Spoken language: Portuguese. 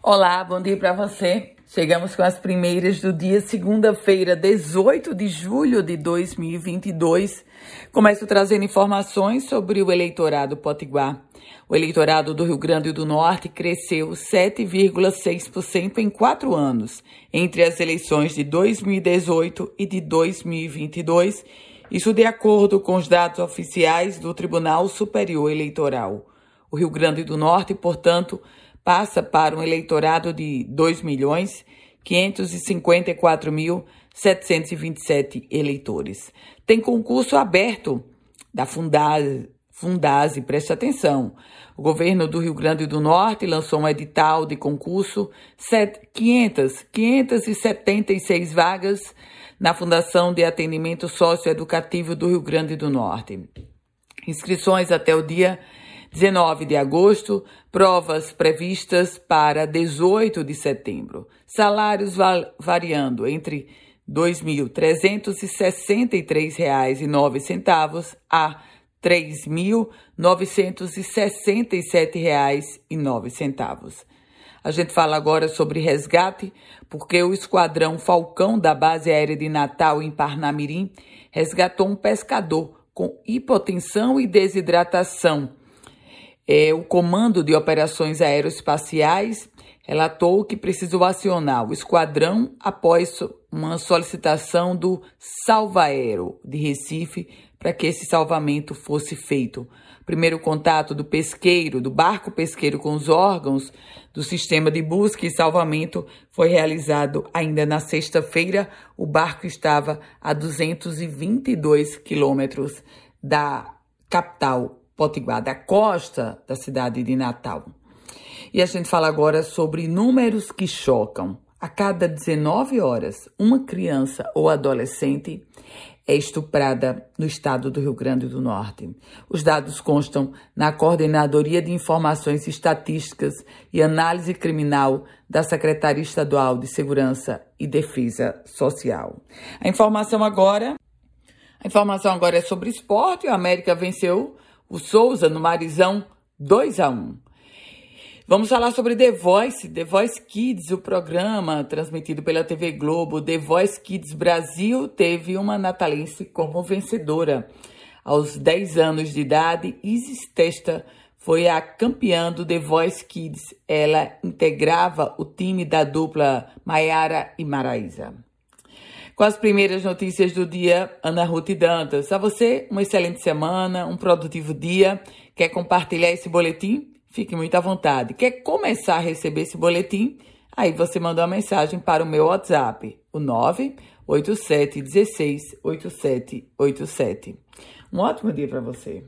Olá, bom dia para você. Chegamos com as primeiras do dia segunda-feira, 18 de julho de 2022. Começo trazendo informações sobre o eleitorado potiguar. O eleitorado do Rio Grande do Norte cresceu 7,6% em quatro anos, entre as eleições de 2018 e de 2022, isso de acordo com os dados oficiais do Tribunal Superior Eleitoral. O Rio Grande do Norte, portanto, passa para um eleitorado de 2 milhões 554 mil 727 eleitores. Tem concurso aberto da Fundase, Fundase, preste atenção. O governo do Rio Grande do Norte lançou um edital de concurso 500, 576 vagas na Fundação de Atendimento Socioeducativo do Rio Grande do Norte. Inscrições até o dia 19 de agosto, provas previstas para 18 de setembro. Salários variando entre R$ 2.363,09 a R$ 3.967,09. A gente fala agora sobre resgate, porque o Esquadrão Falcão da Base Aérea de Natal, em Parnamirim, resgatou um pescador com hipotensão e desidratação é, o Comando de Operações Aeroespaciais relatou que precisou acionar o esquadrão após uma solicitação do Salvaero de Recife para que esse salvamento fosse feito. Primeiro contato do pesqueiro, do barco pesqueiro com os órgãos do sistema de busca e salvamento foi realizado ainda na sexta-feira. O barco estava a 222 quilômetros da capital Potiguar, da costa da cidade de Natal. E a gente fala agora sobre números que chocam. A cada 19 horas, uma criança ou adolescente é estuprada no estado do Rio Grande do Norte. Os dados constam na Coordenadoria de Informações Estatísticas e Análise Criminal da Secretaria Estadual de Segurança e Defesa Social. A informação agora, a informação agora é sobre esporte. O América venceu o Souza no Marizão 2 a 1. Vamos falar sobre The Voice, The Voice Kids, o programa transmitido pela TV Globo. The Voice Kids Brasil teve uma natalense como vencedora. Aos 10 anos de idade, Isis Testa foi a campeã do The Voice Kids. Ela integrava o time da dupla Maiara e Maraísa. Com as primeiras notícias do dia, Ana Ruth Dantas. A você, uma excelente semana, um produtivo dia. Quer compartilhar esse boletim? Fique muito à vontade. Quer começar a receber esse boletim? Aí você manda uma mensagem para o meu WhatsApp, o 987 16 8787. Um ótimo dia para você.